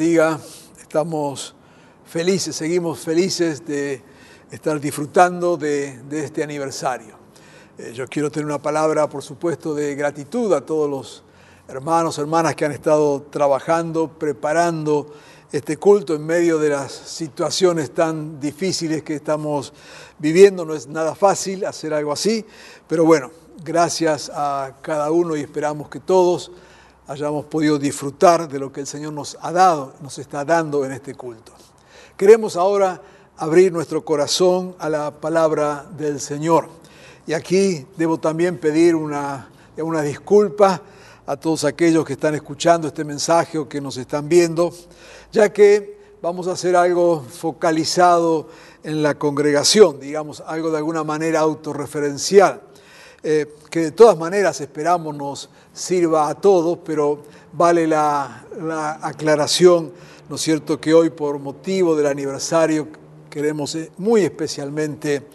Bendiga. Estamos felices, seguimos felices de estar disfrutando de, este aniversario. Eh, yo quiero tener una palabra, por supuesto, de gratitud a todos los hermanos, hermanas que han estado trabajando, preparando este culto en medio de las situaciones tan difíciles que estamos viviendo. No es nada fácil hacer algo así, pero bueno, gracias a cada uno y esperamos que todos hayamos podido disfrutar de lo que el Señor nos ha dado, nos está dando en este culto. Queremos ahora abrir nuestro corazón a la palabra del Señor. Y aquí debo también pedir una, una disculpa a todos aquellos que están escuchando este mensaje o que nos están viendo, ya que vamos a hacer algo focalizado en la congregación, digamos, algo de alguna manera autorreferencial, eh, que de todas maneras esperamos nos sirva a todos, pero vale la, la aclaración, ¿no es cierto?, que hoy por motivo del aniversario queremos eh, muy especialmente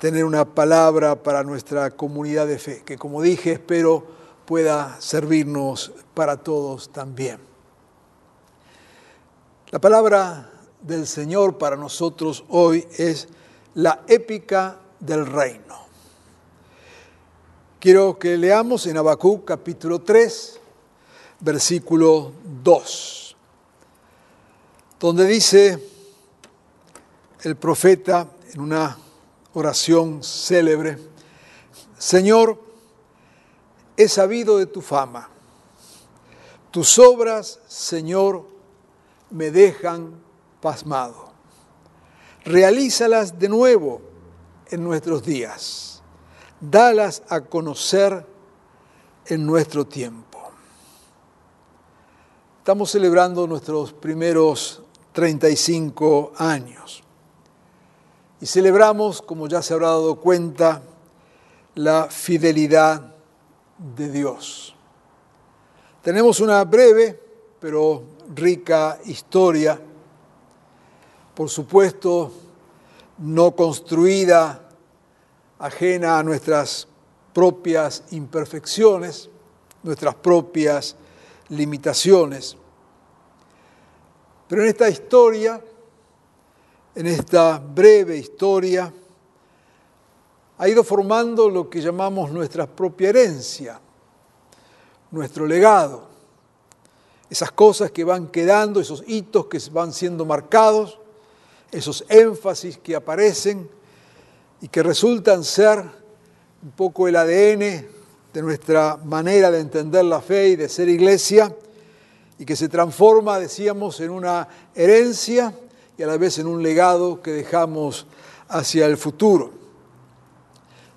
tener una palabra para nuestra comunidad de fe, que como dije, espero pueda servirnos para todos también. La palabra del Señor para nosotros hoy es la épica del reino. Quiero que leamos en Habacuc capítulo 3, versículo 2, donde dice el profeta en una oración célebre, Señor, he sabido de tu fama. Tus obras, Señor, me dejan pasmado. Realízalas de nuevo en nuestros días. Dalas a conocer en nuestro tiempo. Estamos celebrando nuestros primeros 35 años. Y celebramos, como ya se habrá dado cuenta, la fidelidad de Dios. Tenemos una breve pero rica historia, por supuesto no construida, ajena a nuestras propias imperfecciones, nuestras propias limitaciones. Pero en esta historia, en esta breve historia, ha ido formando lo que llamamos nuestra propia herencia, nuestro legado. Esas cosas que van quedando, esos hitos que van siendo marcados, esos énfasis que aparecen y que resultan ser un poco el ADN de nuestra manera de entender la fe y de ser iglesia, y que se transforma, decíamos, en una herencia y a la vez en un legado que dejamos hacia el futuro.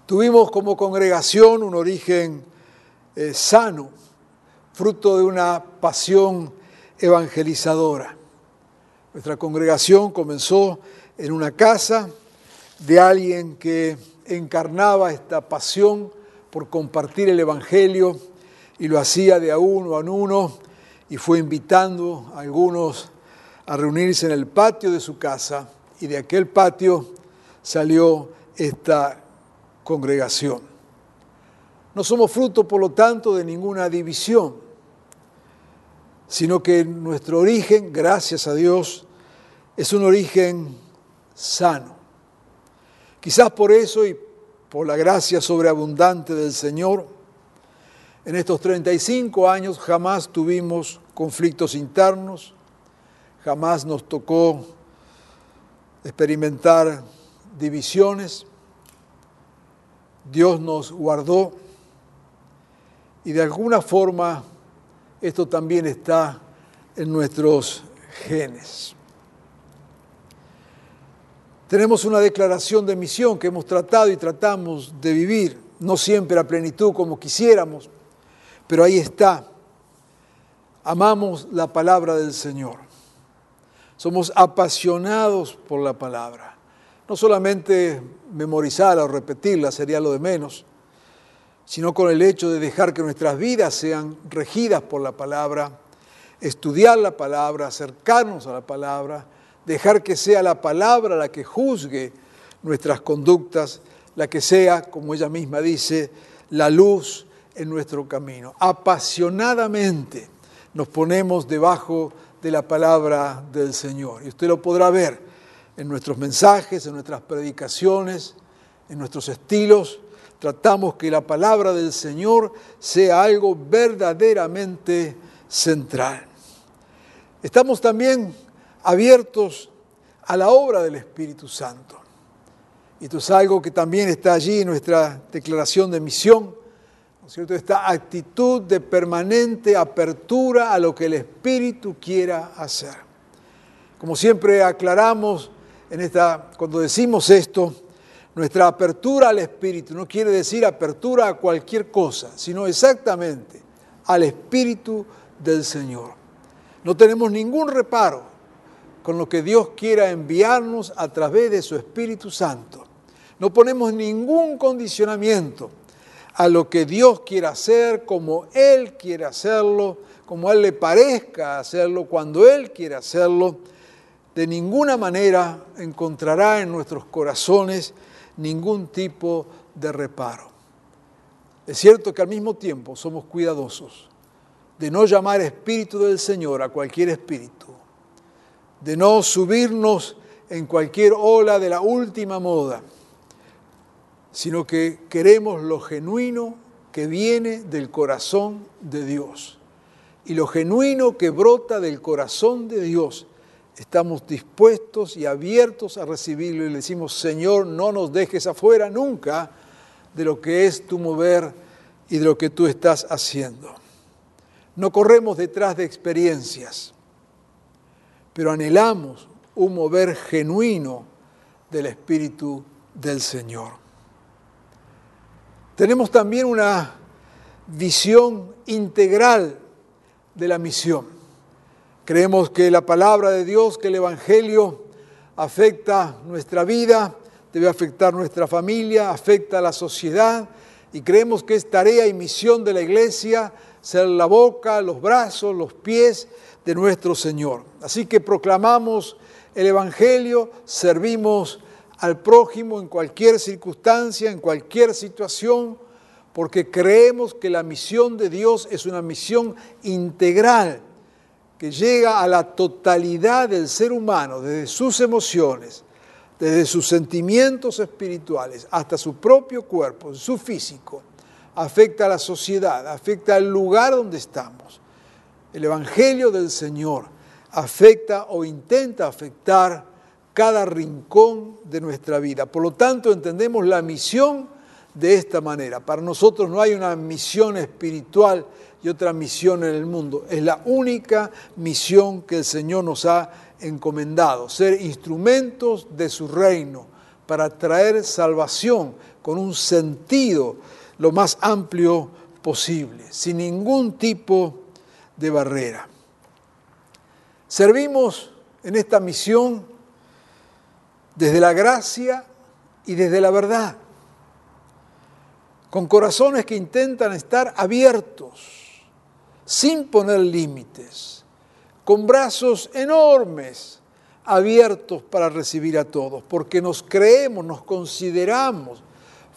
Tuvimos como congregación un origen eh, sano, fruto de una pasión evangelizadora. Nuestra congregación comenzó en una casa de alguien que encarnaba esta pasión por compartir el Evangelio y lo hacía de a uno a uno y fue invitando a algunos a reunirse en el patio de su casa y de aquel patio salió esta congregación. No somos fruto, por lo tanto, de ninguna división, sino que nuestro origen, gracias a Dios, es un origen sano. Quizás por eso y por la gracia sobreabundante del Señor, en estos 35 años jamás tuvimos conflictos internos, jamás nos tocó experimentar divisiones, Dios nos guardó y de alguna forma esto también está en nuestros genes. Tenemos una declaración de misión que hemos tratado y tratamos de vivir, no siempre a plenitud como quisiéramos, pero ahí está. Amamos la palabra del Señor. Somos apasionados por la palabra. No solamente memorizarla o repetirla sería lo de menos, sino con el hecho de dejar que nuestras vidas sean regidas por la palabra, estudiar la palabra, acercarnos a la palabra, dejar que sea la palabra la que juzgue nuestras conductas, la que sea, como ella misma dice, la luz en nuestro camino. Apasionadamente nos ponemos debajo de la palabra del Señor. Y usted lo podrá ver en nuestros mensajes, en nuestras predicaciones, en nuestros estilos. Tratamos que la palabra del Señor sea algo verdaderamente central. Estamos también abiertos a la obra del Espíritu Santo. Y esto es algo que también está allí en nuestra declaración de misión, ¿no es cierto? Esta actitud de permanente apertura a lo que el Espíritu quiera hacer. Como siempre aclaramos en esta, cuando decimos esto, nuestra apertura al Espíritu no quiere decir apertura a cualquier cosa, sino exactamente al Espíritu del Señor. No tenemos ningún reparo con lo que Dios quiera enviarnos a través de su Espíritu Santo. No ponemos ningún condicionamiento a lo que Dios quiera hacer, como Él quiere hacerlo, como Él le parezca hacerlo, cuando Él quiere hacerlo. De ninguna manera encontrará en nuestros corazones ningún tipo de reparo. Es cierto que al mismo tiempo somos cuidadosos de no llamar espíritu del Señor a cualquier espíritu, de no subirnos en cualquier ola de la última moda, sino que queremos lo genuino que viene del corazón de Dios. Y lo genuino que brota del corazón de Dios, estamos dispuestos y abiertos a recibirlo y le decimos, Señor, no nos dejes afuera nunca de lo que es tu mover y de lo que tú estás haciendo. No corremos detrás de experiencias, pero anhelamos un mover genuino del Espíritu del Señor. Tenemos también una visión integral de la misión. Creemos que la palabra de Dios, que el Evangelio afecta nuestra vida, debe afectar nuestra familia, afecta a la sociedad y creemos que es tarea y misión de la iglesia ser la boca, los brazos, los pies de nuestro Señor. Así que proclamamos el Evangelio, servimos al prójimo en cualquier circunstancia, en cualquier situación, porque creemos que la misión de Dios es una misión integral que llega a la totalidad del ser humano, desde sus emociones, desde sus sentimientos espirituales hasta su propio cuerpo, su físico, afecta a la sociedad, afecta al lugar donde estamos. El Evangelio del Señor afecta o intenta afectar cada rincón de nuestra vida. Por lo tanto, entendemos la misión de esta manera. Para nosotros no hay una misión espiritual y otra misión en el mundo. Es la única misión que el Señor nos ha encomendado, ser instrumentos de su reino para traer salvación con un sentido lo más amplio posible, sin ningún tipo de barrera. Servimos en esta misión desde la gracia y desde la verdad, con corazones que intentan estar abiertos, sin poner límites, con brazos enormes, abiertos para recibir a todos, porque nos creemos, nos consideramos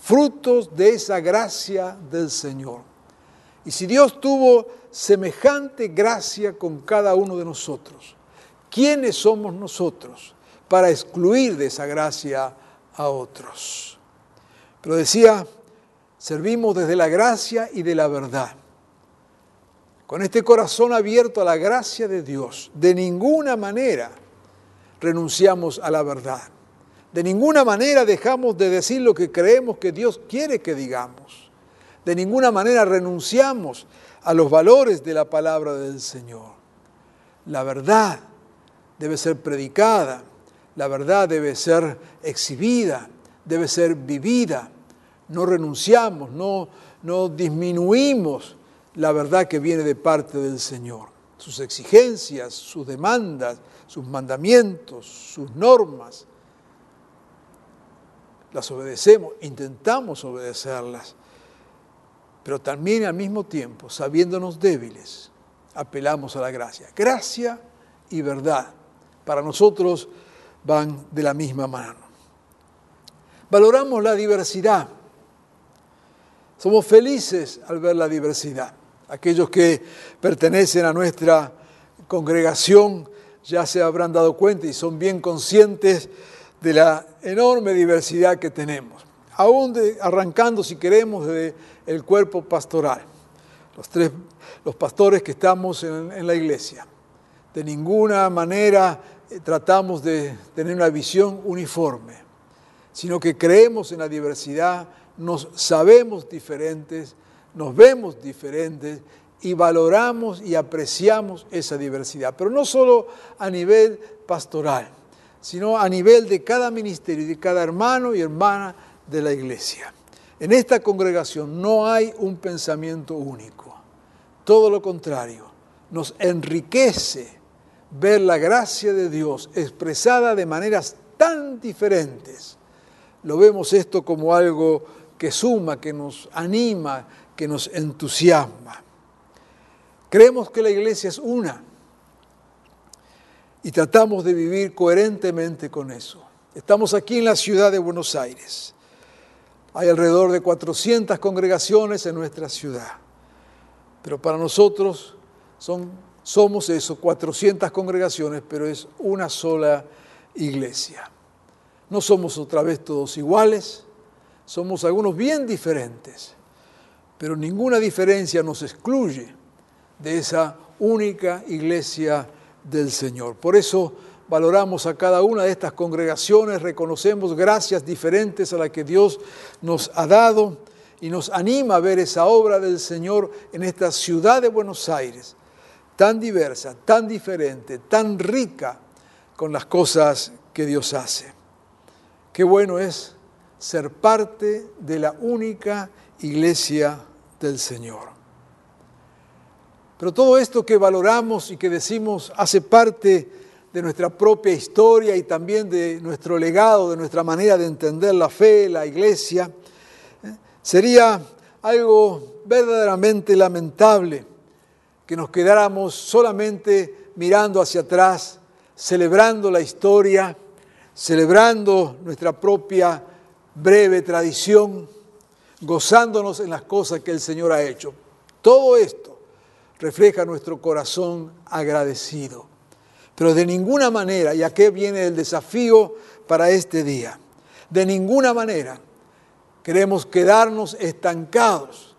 frutos de esa gracia del Señor. Y si Dios tuvo semejante gracia con cada uno de nosotros, ¿quiénes somos nosotros? para excluir de esa gracia a otros. Pero decía, servimos desde la gracia y de la verdad. Con este corazón abierto a la gracia de Dios, de ninguna manera renunciamos a la verdad. De ninguna manera dejamos de decir lo que creemos que Dios quiere que digamos. De ninguna manera renunciamos a los valores de la palabra del Señor. La verdad debe ser predicada, La verdad debe ser exhibida, debe ser vivida. No renunciamos, no, no disminuimos la verdad que viene de parte del Señor. Sus exigencias, sus demandas, sus mandamientos, sus normas. Las obedecemos, intentamos obedecerlas, pero también al mismo tiempo, sabiéndonos débiles, apelamos a la gracia. Gracia y verdad para nosotros van de la misma mano. Valoramos la diversidad. Somos felices al ver la diversidad. Aquellos que pertenecen a nuestra congregación ya se habrán dado cuenta y son bien conscientes de la enorme diversidad que tenemos. Aún arrancando, si queremos, del el cuerpo pastoral. Los tres, los pastores que estamos en, en la iglesia. De ninguna manera eh, tratamos de tener una visión uniforme, sino que creemos en la diversidad, nos sabemos diferentes, nos vemos diferentes y valoramos y apreciamos esa diversidad. Pero no solo a nivel pastoral, sino a nivel de cada ministerio, de cada hermano y hermana de la iglesia. En esta congregación no hay un pensamiento único. Todo lo contrario, nos enriquece ver la gracia de Dios expresada de maneras tan diferentes. Lo vemos esto como algo que suma, que nos anima, que nos entusiasma. Creemos que la iglesia es una y tratamos de vivir coherentemente con eso. Estamos aquí en la ciudad de Buenos Aires. Hay alrededor de 400 congregaciones en nuestra ciudad, pero para nosotros son, somos eso, 400 congregaciones, pero es una sola iglesia. No somos otra vez todos iguales, somos algunos bien diferentes, pero ninguna diferencia nos excluye de esa única iglesia del Señor. Por eso valoramos a cada una de estas congregaciones, reconocemos gracias diferentes a las que Dios nos ha dado y nos anima a ver esa obra del Señor en esta ciudad de Buenos Aires, tan diversa, tan diferente, tan rica con las cosas que Dios hace. Qué bueno es ser parte de la única iglesia del Señor. Pero todo esto que valoramos y que decimos hace parte de nuestra propia historia y también de nuestro legado, de nuestra manera de entender la fe, la iglesia, ¿eh? sería algo verdaderamente lamentable que nos quedáramos solamente mirando hacia atrás, celebrando la historia, celebrando nuestra propia breve tradición, gozándonos en las cosas que el Señor ha hecho. Todo esto refleja nuestro corazón agradecido. Pero de ninguna manera, y aquí viene el desafío para este día, de ninguna manera queremos quedarnos estancados,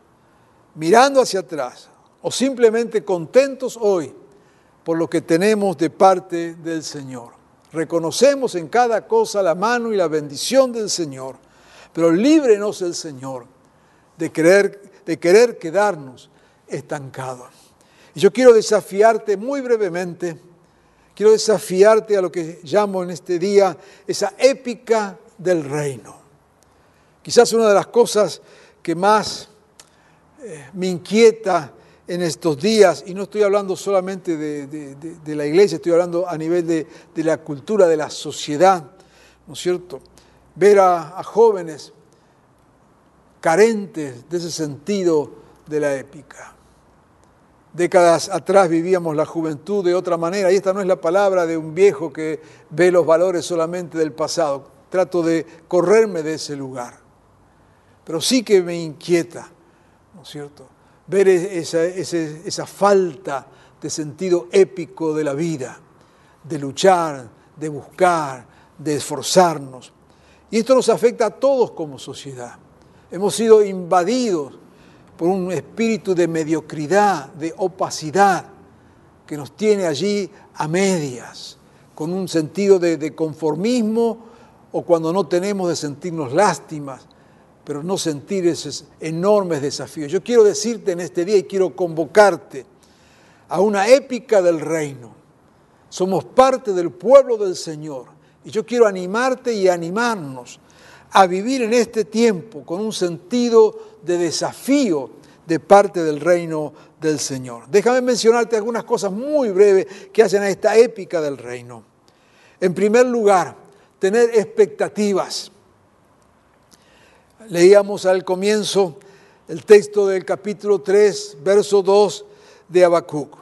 mirando hacia atrás, o simplemente contentos hoy por lo que tenemos de parte del Señor. Reconocemos en cada cosa la mano y la bendición del Señor, pero líbrenos el Señor de querer, de querer quedarnos estancados. Y yo quiero desafiarte muy brevemente, quiero desafiarte a lo que llamo en este día esa épica del reino. Quizás una de las cosas que más eh, me inquieta en estos días, y no estoy hablando solamente de, la iglesia, estoy hablando a nivel de, la cultura, de la sociedad, ¿no es cierto? Ver a jóvenes carentes de ese sentido de la épica. Décadas atrás vivíamos la juventud de otra manera y esta no es la palabra de un viejo que ve los valores solamente del pasado. Trato de correrme de ese lugar. Pero sí que me inquieta, ¿no es cierto? Ver esa, esa, esa falta de sentido épico de la vida, de luchar, de buscar, de esforzarnos. Y esto nos afecta a todos como sociedad. Hemos sido invadidos por un espíritu de mediocridad, de opacidad, que nos tiene allí a medias, con un sentido de, conformismo o cuando no tenemos de sentirnos lástimas, pero no sentir esos enormes desafíos. Yo quiero decirte en este día y quiero convocarte a una épica del reino. Somos parte del pueblo del Señor Y yo quiero animarte y animarnos a vivir en este tiempo con un sentido de desafío de parte del reino del Señor. Déjame mencionarte algunas cosas muy breves que hacen a esta épica del reino. En primer lugar, tener expectativas. Leíamos al comienzo el texto del capítulo 3, verso 2 de Habacuc.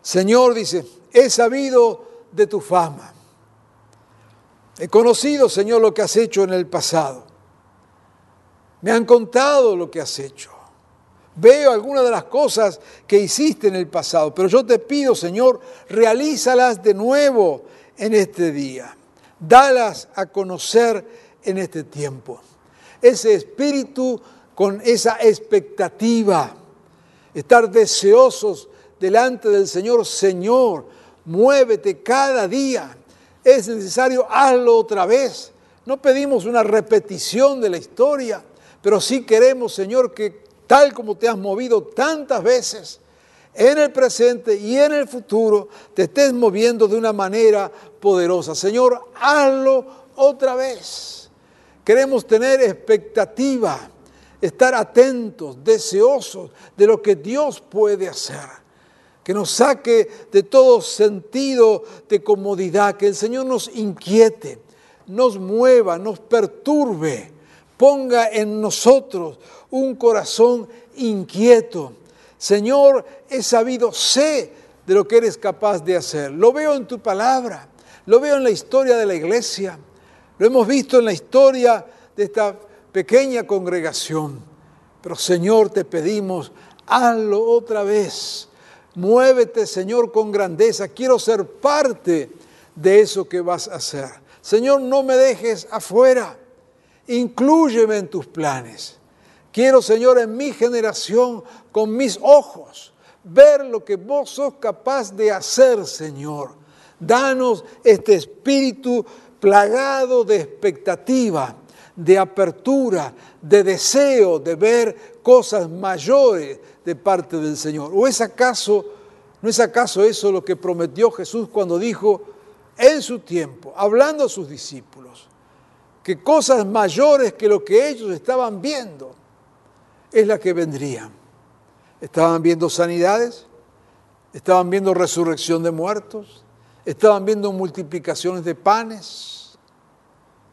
Señor dice, he sabido de tu fama. He conocido, Señor, lo que has hecho en el pasado. Me han contado lo que has hecho. Veo algunas de las cosas que hiciste en el pasado, pero yo te pido, Señor, realízalas de nuevo en este día. Dalas a conocer en este tiempo. Ese espíritu con esa expectativa, estar deseosos delante del Señor, Señor, muévete cada día. Es necesario, hazlo otra vez. No pedimos una repetición de la historia, pero sí queremos, Señor, que tal como te has movido tantas veces, en el presente y en el futuro, te estés moviendo de una manera poderosa. Señor, hazlo otra vez. Queremos tener expectativa estar atentos, deseosos de lo que Dios puede hacer. Que nos saque de todo sentido de comodidad, que el Señor nos inquiete, nos mueva, nos perturbe, ponga en nosotros un corazón inquieto. Señor, he sabido, sé de lo que eres capaz de hacer. Lo veo en tu palabra, lo veo en la historia de la iglesia, lo hemos visto en la historia de esta pequeña congregación. Pero Señor, te pedimos, hazlo otra vez. Muévete, Señor, con grandeza. Quiero ser parte de eso que vas a hacer. Señor, no me dejes afuera. Inclúyeme en tus planes. Quiero, Señor, en mi generación, con mis ojos, ver lo que vos sos capaz de hacer, Señor. Danos este espíritu plagado de expectativa de apertura, de deseo de ver cosas mayores de parte del Señor. ¿O es acaso, no es acaso eso lo que prometió Jesús cuando dijo en su tiempo, hablando a sus discípulos, que cosas mayores que lo que ellos estaban viendo es la que vendrían? Estaban viendo sanidades, estaban viendo resurrección de muertos, estaban viendo multiplicaciones de panes.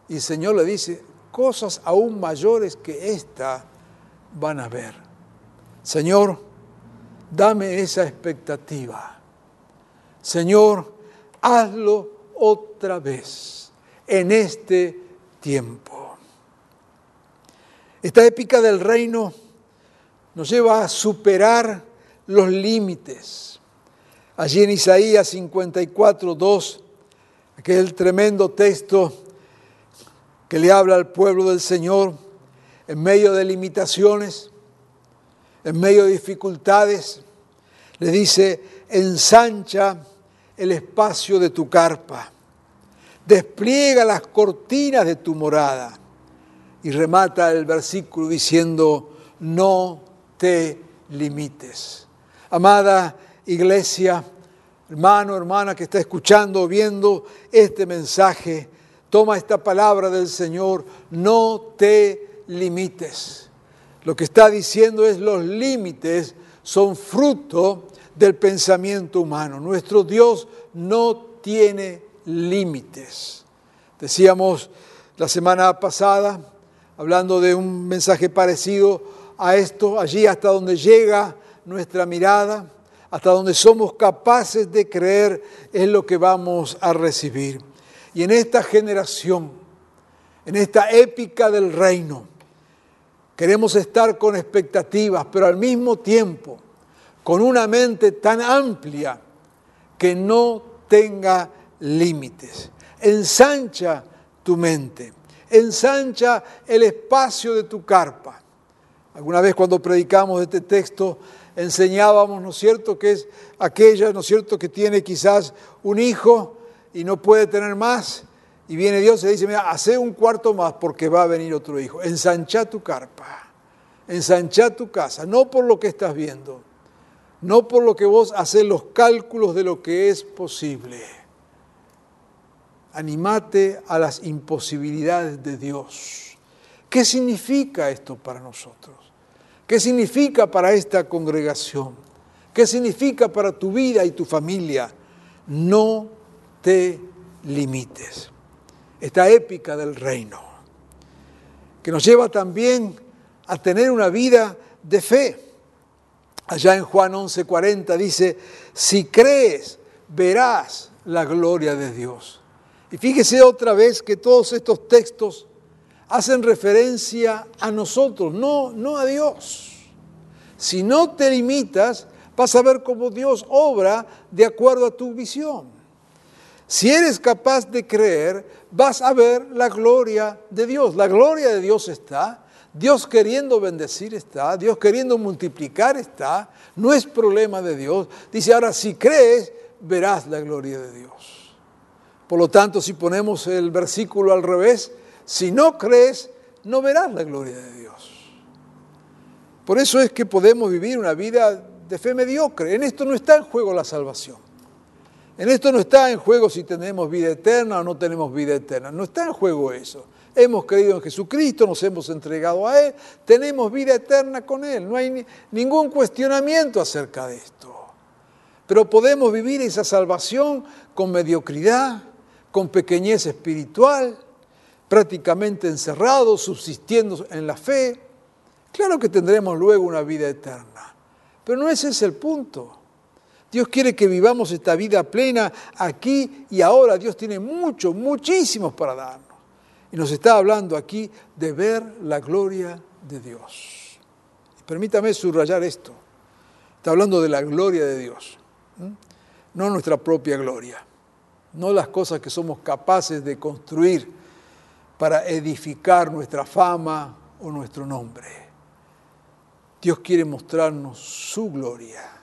Y el Señor le dice, cosas aún mayores que esta van a ver. Señor, dame esa expectativa. Señor, hazlo otra vez en este tiempo. Esta épica del reino nos lleva a superar los límites. Allí en Isaías 54, 2, aquel tremendo texto que le habla al pueblo del Señor en medio de limitaciones, en medio de dificultades. Le dice, ensancha el espacio de tu carpa, despliega las cortinas de tu morada. Y remata el versículo diciendo, no te limites. Amada iglesia, hermano, hermana que está escuchando, viendo este mensaje, Toma esta palabra del Señor, no te limites. Lo que está diciendo es los límites son fruto del pensamiento humano. Nuestro Dios no tiene límites. Decíamos la semana pasada, hablando de un mensaje parecido a esto, allí hasta donde llega nuestra mirada, hasta donde somos capaces de creer es lo que vamos a recibir. Y en esta generación, en esta épica del reino, queremos estar con expectativas, pero al mismo tiempo con una mente tan amplia que no tenga límites. Ensancha tu mente, ensancha el espacio de tu carpa. Alguna vez cuando predicamos este texto enseñábamos, ¿no es cierto?, que es aquella, ¿no es cierto?, que tiene quizás un hijo y no puede tener más. Y viene Dios y dice, mira, hace un cuarto más porque va a venir otro hijo. Ensancha tu carpa, ensancha tu casa, no por lo que estás viendo, no por lo que vos haces los cálculos de lo que es posible. animate a las imposibilidades de Dios. ¿Qué significa esto para nosotros? ¿Qué significa para esta congregación? ¿Qué significa para tu vida y tu familia? No te limites. Esta épica del reino, que nos lleva también a tener una vida de fe. Allá en Juan 11:40 dice, si crees, verás la gloria de Dios. Y fíjese otra vez que todos estos textos hacen referencia a nosotros, no, no a Dios. Si no te limitas, vas a ver cómo Dios obra de acuerdo a tu visión. Si eres capaz de creer, vas a ver la gloria de Dios. La gloria de Dios está, Dios queriendo bendecir está, Dios queriendo multiplicar está, no es problema de Dios. Dice, ahora si crees, verás la gloria de Dios. Por lo tanto, si ponemos el versículo al revés, si no crees, no verás la gloria de Dios. Por eso es que podemos vivir una vida de fe mediocre. En esto no está en juego la salvación. En esto no está en juego si tenemos vida eterna o no tenemos vida eterna. No está en juego eso. Hemos creído en Jesucristo, nos hemos entregado a Él, tenemos vida eterna con Él. No hay ni- ningún cuestionamiento acerca de esto. Pero podemos vivir esa salvación con mediocridad, con pequeñez espiritual, prácticamente encerrados, subsistiendo en la fe. Claro que tendremos luego una vida eterna, pero no ese es el punto. Dios quiere que vivamos esta vida plena aquí y ahora. Dios tiene muchos, muchísimos para darnos. Y nos está hablando aquí de ver la gloria de Dios. Permítame subrayar esto. Está hablando de la gloria de Dios, no nuestra propia gloria, no las cosas que somos capaces de construir para edificar nuestra fama o nuestro nombre. Dios quiere mostrarnos su gloria.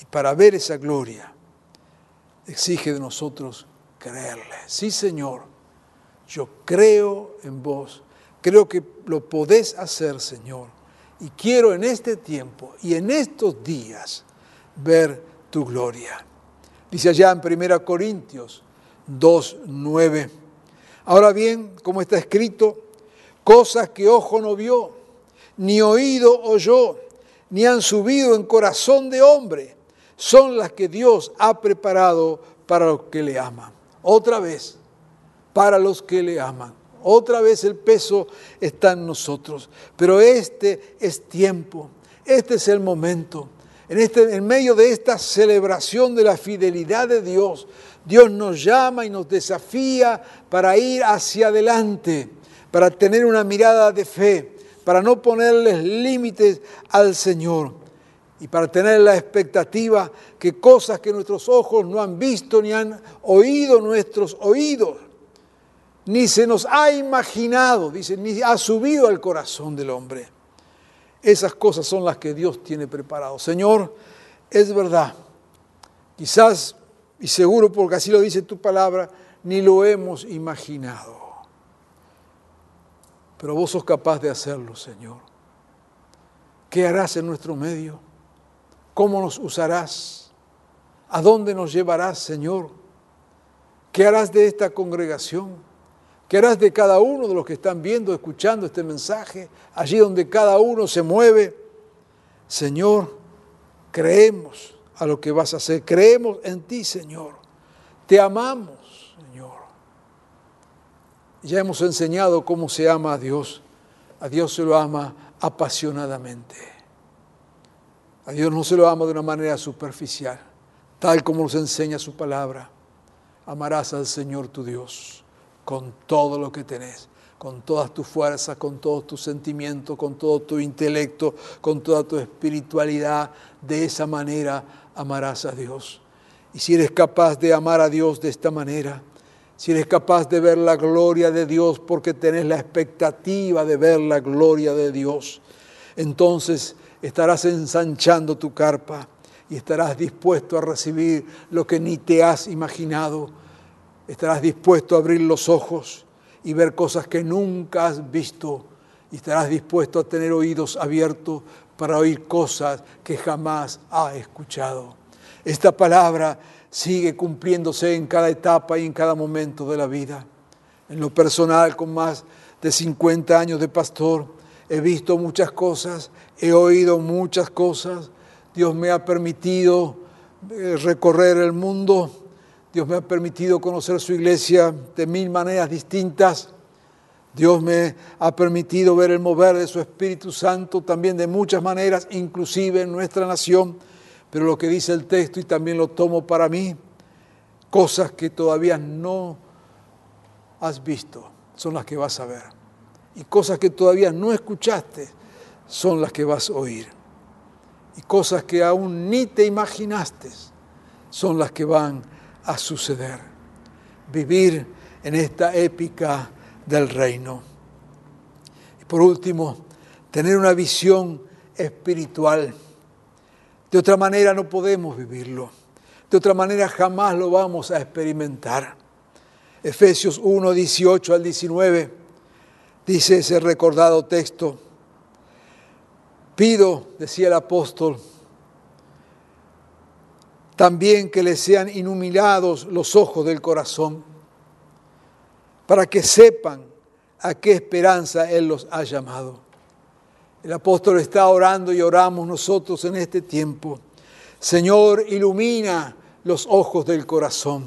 Y para ver esa gloria, exige de nosotros creerle. Sí, Señor, yo creo en vos, creo que lo podés hacer, Señor. Y quiero en este tiempo y en estos días ver tu gloria. Dice allá en 1 Corintios 2, 9. Ahora bien, como está escrito, cosas que ojo no vio, ni oído oyó, ni han subido en corazón de hombre, son las que Dios ha preparado para los que le aman. Otra vez, para los que le aman. Otra vez el peso está en nosotros. Pero este es tiempo, este es el momento. En, este, en medio de esta celebración de la fidelidad de Dios, Dios nos llama y nos desafía para ir hacia adelante, para tener una mirada de fe, para no ponerles límites al Señor y para tener la expectativa que cosas que nuestros ojos no han visto ni han oído nuestros oídos, ni se nos ha imaginado, dice, ni ha subido al corazón del hombre. Esas cosas son las que Dios tiene preparado. Señor, es verdad, quizás, y seguro porque así lo dice tu palabra, ni lo hemos imaginado. Pero vos sos capaz de hacerlo, Señor. ¿Qué harás en nuestro medio? ¿Cómo nos usarás? ¿A dónde nos llevarás, Señor? ¿Qué harás de esta congregación? ¿Qué harás de cada uno de los que están viendo, escuchando este mensaje? Allí donde cada uno se mueve. Señor, creemos a lo que vas a hacer. Creemos en ti, Señor. Te amamos, Señor. Ya hemos enseñado cómo se ama a Dios. A Dios se lo ama apasionadamente. A Dios no se lo ama de una manera superficial, tal como nos enseña su palabra. Amarás al Señor tu Dios con todo lo que tenés, con todas tus fuerzas, con todos tus sentimientos, con todo tu intelecto, con toda tu espiritualidad. De esa manera amarás a Dios. Y si eres capaz de amar a Dios de esta manera, si eres capaz de ver la gloria de Dios porque tenés la expectativa de ver la gloria de Dios, entonces estarás ensanchando tu carpa y estarás dispuesto a recibir lo que ni te has imaginado. Estarás dispuesto a abrir los ojos y ver cosas que nunca has visto. Y estarás dispuesto a tener oídos abiertos para oír cosas que jamás has escuchado. Esta palabra sigue cumpliéndose en cada etapa y en cada momento de la vida. En lo personal, con más de 50 años de pastor, he visto muchas cosas, he oído muchas cosas. Dios me ha permitido eh, recorrer el mundo, Dios me ha permitido conocer su iglesia de mil maneras distintas. Dios me ha permitido ver el mover de su Espíritu Santo también de muchas maneras, inclusive en nuestra nación. Pero lo que dice el texto, y también lo tomo para mí, cosas que todavía no has visto son las que vas a ver. Y cosas que todavía no escuchaste son las que vas a oír. Y cosas que aún ni te imaginaste son las que van a suceder. Vivir en esta épica del reino. Y por último, tener una visión espiritual. De otra manera no podemos vivirlo. De otra manera jamás lo vamos a experimentar. Efesios 1, 18 al 19 dice ese recordado texto. Pido, decía el apóstol, también que les sean iluminados los ojos del corazón para que sepan a qué esperanza Él los ha llamado. El apóstol está orando y oramos nosotros en este tiempo. Señor, ilumina los ojos del corazón.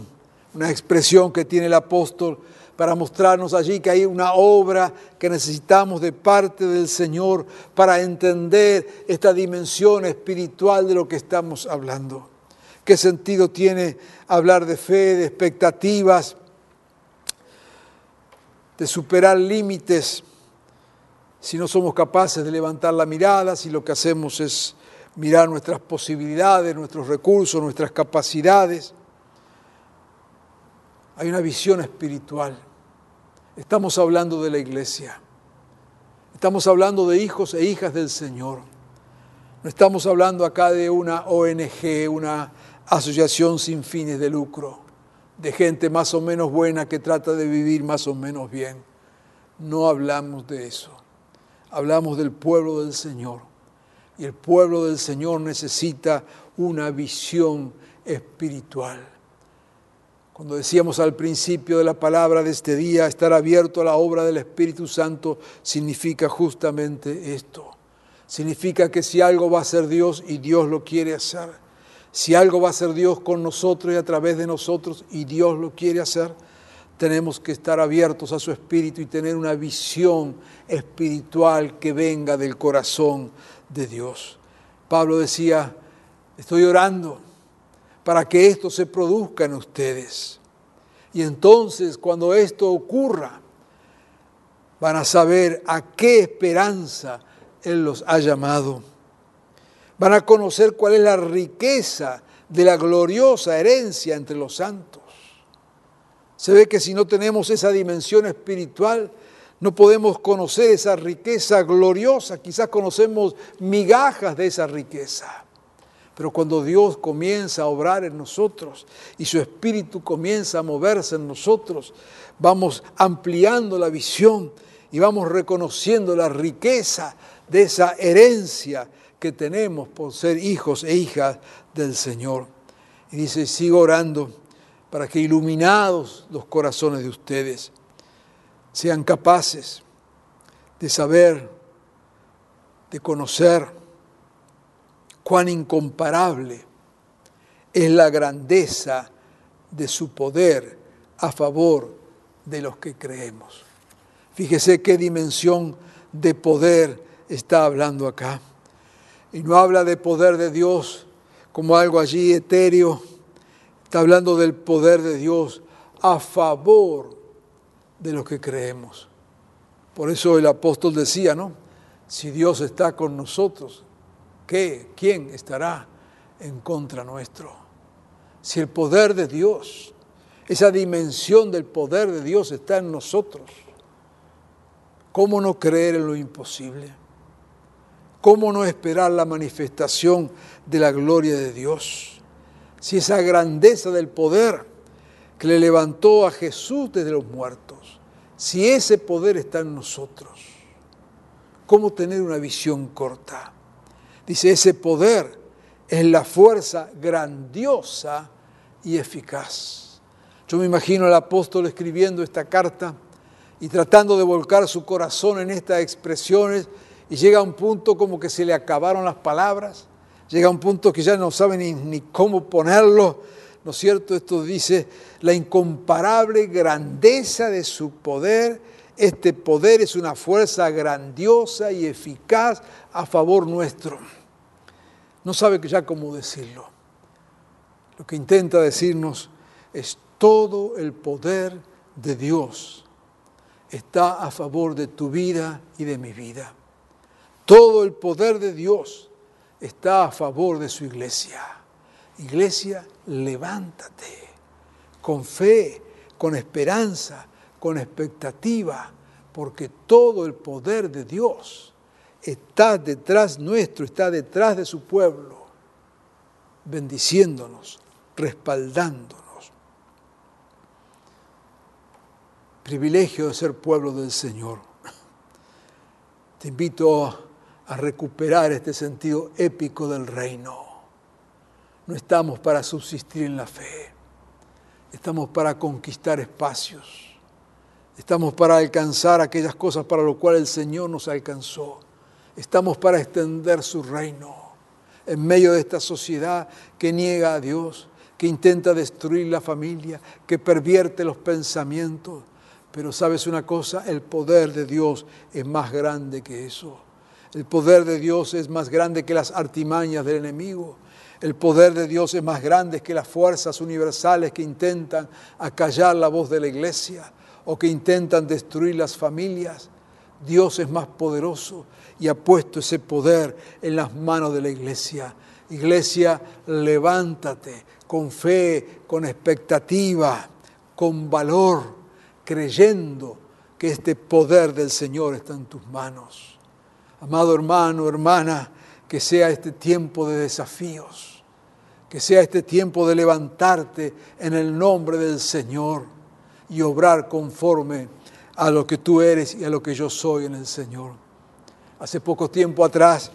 Una expresión que tiene el apóstol para mostrarnos allí que hay una obra que necesitamos de parte del Señor para entender esta dimensión espiritual de lo que estamos hablando. ¿Qué sentido tiene hablar de fe, de expectativas, de superar límites si no somos capaces de levantar la mirada, si lo que hacemos es mirar nuestras posibilidades, nuestros recursos, nuestras capacidades. Hay una visión espiritual. Estamos hablando de la iglesia. Estamos hablando de hijos e hijas del Señor. No estamos hablando acá de una ONG, una asociación sin fines de lucro de gente más o menos buena que trata de vivir más o menos bien. No hablamos de eso. Hablamos del pueblo del Señor. Y el pueblo del Señor necesita una visión espiritual. Cuando decíamos al principio de la palabra de este día, estar abierto a la obra del Espíritu Santo significa justamente esto. Significa que si algo va a ser Dios y Dios lo quiere hacer, si algo va a ser Dios con nosotros y a través de nosotros y Dios lo quiere hacer, tenemos que estar abiertos a su espíritu y tener una visión espiritual que venga del corazón de Dios. Pablo decía, estoy orando para que esto se produzca en ustedes. Y entonces cuando esto ocurra, van a saber a qué esperanza Él los ha llamado van a conocer cuál es la riqueza de la gloriosa herencia entre los santos. Se ve que si no tenemos esa dimensión espiritual, no podemos conocer esa riqueza gloriosa, quizás conocemos migajas de esa riqueza. Pero cuando Dios comienza a obrar en nosotros y su espíritu comienza a moverse en nosotros, vamos ampliando la visión y vamos reconociendo la riqueza de esa herencia que tenemos por ser hijos e hijas del Señor. Y dice, sigo orando para que iluminados los corazones de ustedes sean capaces de saber, de conocer cuán incomparable es la grandeza de su poder a favor de los que creemos. Fíjese qué dimensión de poder está hablando acá. Y no habla de poder de Dios como algo allí etéreo. Está hablando del poder de Dios a favor de los que creemos. Por eso el apóstol decía, ¿no? Si Dios está con nosotros, ¿qué? ¿Quién estará en contra nuestro? Si el poder de Dios, esa dimensión del poder de Dios está en nosotros, ¿cómo no creer en lo imposible? ¿Cómo no esperar la manifestación de la gloria de Dios? Si esa grandeza del poder que le levantó a Jesús desde los muertos, si ese poder está en nosotros, ¿cómo tener una visión corta? Dice, ese poder es la fuerza grandiosa y eficaz. Yo me imagino al apóstol escribiendo esta carta y tratando de volcar su corazón en estas expresiones y llega a un punto como que se le acabaron las palabras, llega a un punto que ya no sabe ni, ni cómo ponerlo, ¿no es cierto? Esto dice la incomparable grandeza de su poder. Este poder es una fuerza grandiosa y eficaz a favor nuestro. No sabe ya cómo decirlo. Lo que intenta decirnos es todo el poder de Dios está a favor de tu vida y de mi vida. Todo el poder de Dios está a favor de su iglesia. Iglesia, levántate con fe, con esperanza, con expectativa, porque todo el poder de Dios está detrás nuestro, está detrás de su pueblo, bendiciéndonos, respaldándonos. Privilegio de ser pueblo del Señor. Te invito a recuperar este sentido épico del reino. No estamos para subsistir en la fe, estamos para conquistar espacios. Estamos para alcanzar aquellas cosas para lo cual el Señor nos alcanzó. Estamos para extender su reino en medio de esta sociedad que niega a Dios, que intenta destruir la familia, que pervierte los pensamientos. Pero sabes una cosa, el poder de Dios es más grande que eso. El poder de Dios es más grande que las artimañas del enemigo. El poder de Dios es más grande que las fuerzas universales que intentan acallar la voz de la iglesia o que intentan destruir las familias. Dios es más poderoso y ha puesto ese poder en las manos de la iglesia. Iglesia, levántate con fe, con expectativa, con valor, creyendo que este poder del Señor está en tus manos. Amado hermano, hermana, que sea este tiempo de desafíos, que sea este tiempo de levantarte en el nombre del Señor y obrar conforme a lo que tú eres y a lo que yo soy en el Señor. Hace poco tiempo atrás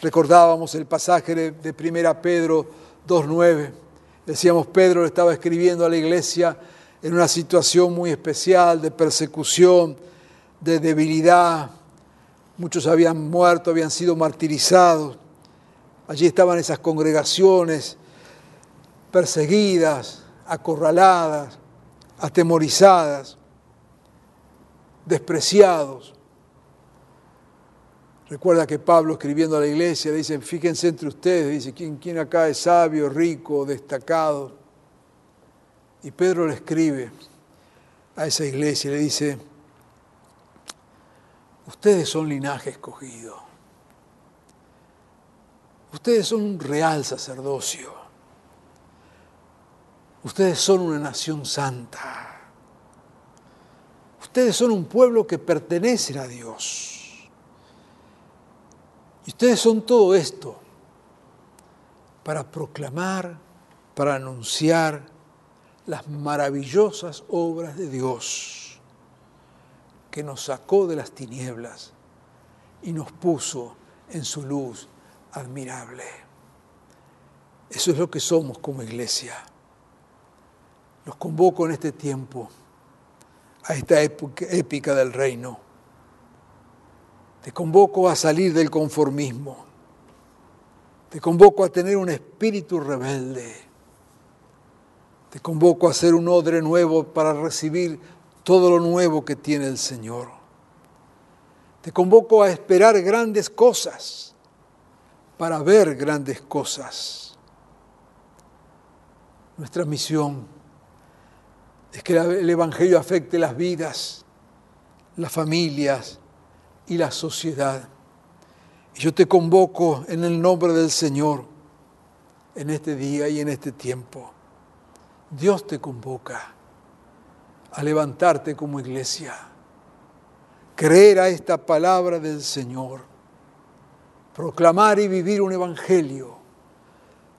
recordábamos el pasaje de, 1 Pedro 2.9. Decíamos, Pedro le estaba escribiendo a la iglesia en una situación muy especial de persecución, de debilidad. Muchos habían muerto, habían sido martirizados. Allí estaban esas congregaciones perseguidas, acorraladas, atemorizadas, despreciados. Recuerda que Pablo escribiendo a la iglesia dice, fíjense entre ustedes, dice, ¿quién, quién acá es sabio, rico, destacado? Y Pedro le escribe a esa iglesia y le dice, ustedes son linaje escogido, ustedes son un real sacerdocio Ustedes son una nación santa. Ustedes son un pueblo que pertenece a Dios. Y ustedes son todo esto para proclamar, para anunciar las maravillosas obras de Dios que nos sacó de las tinieblas y nos puso en su luz admirable. Eso es lo que somos como iglesia. Los convoco en este tiempo a esta época, épica del reino. Te convoco a salir del conformismo. Te convoco a tener un espíritu rebelde. Te convoco a ser un odre nuevo para recibir todo lo nuevo que tiene el Señor. Te convoco a esperar grandes cosas para ver grandes cosas. Nuestra misión es que el Evangelio afecte las vidas, las familias y la sociedad. Yo te convoco en el nombre del Señor en este día y en este tiempo. Dios te convoca a levantarte como iglesia, creer a esta palabra del Señor, proclamar y vivir un evangelio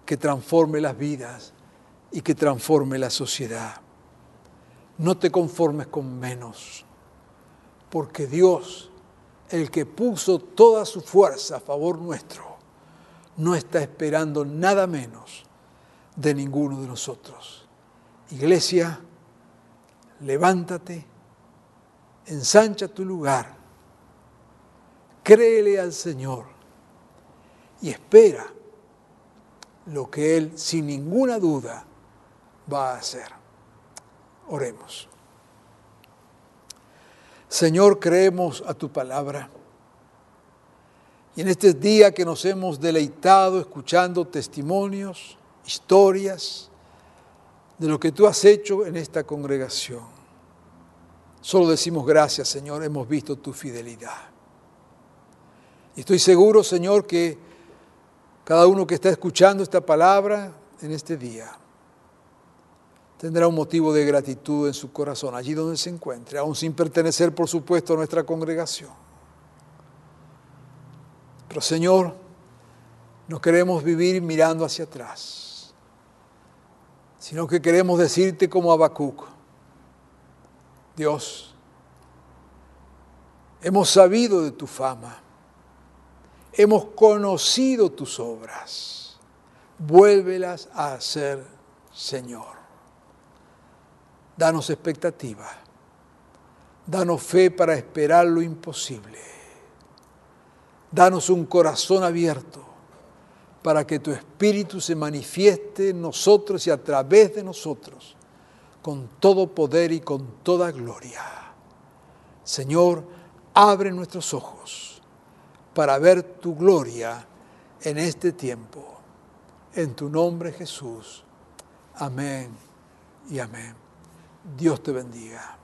que transforme las vidas y que transforme la sociedad. No te conformes con menos, porque Dios, el que puso toda su fuerza a favor nuestro, no está esperando nada menos de ninguno de nosotros. Iglesia, levántate, ensancha tu lugar, créele al Señor y espera lo que Él sin ninguna duda va a hacer. Oremos. Señor, creemos a tu palabra. Y en este día que nos hemos deleitado escuchando testimonios, historias de lo que tú has hecho en esta congregación, solo decimos gracias, Señor, hemos visto tu fidelidad. Y estoy seguro, Señor, que cada uno que está escuchando esta palabra en este día tendrá un motivo de gratitud en su corazón, allí donde se encuentre, aún sin pertenecer, por supuesto, a nuestra congregación. Pero Señor, no queremos vivir mirando hacia atrás, sino que queremos decirte como Habacuc, Dios, hemos sabido de tu fama, hemos conocido tus obras, vuélvelas a hacer, Señor. Danos expectativa. Danos fe para esperar lo imposible. Danos un corazón abierto para que tu Espíritu se manifieste en nosotros y a través de nosotros con todo poder y con toda gloria. Señor, abre nuestros ojos para ver tu gloria en este tiempo. En tu nombre Jesús. Amén y amén. Dios te bendiga.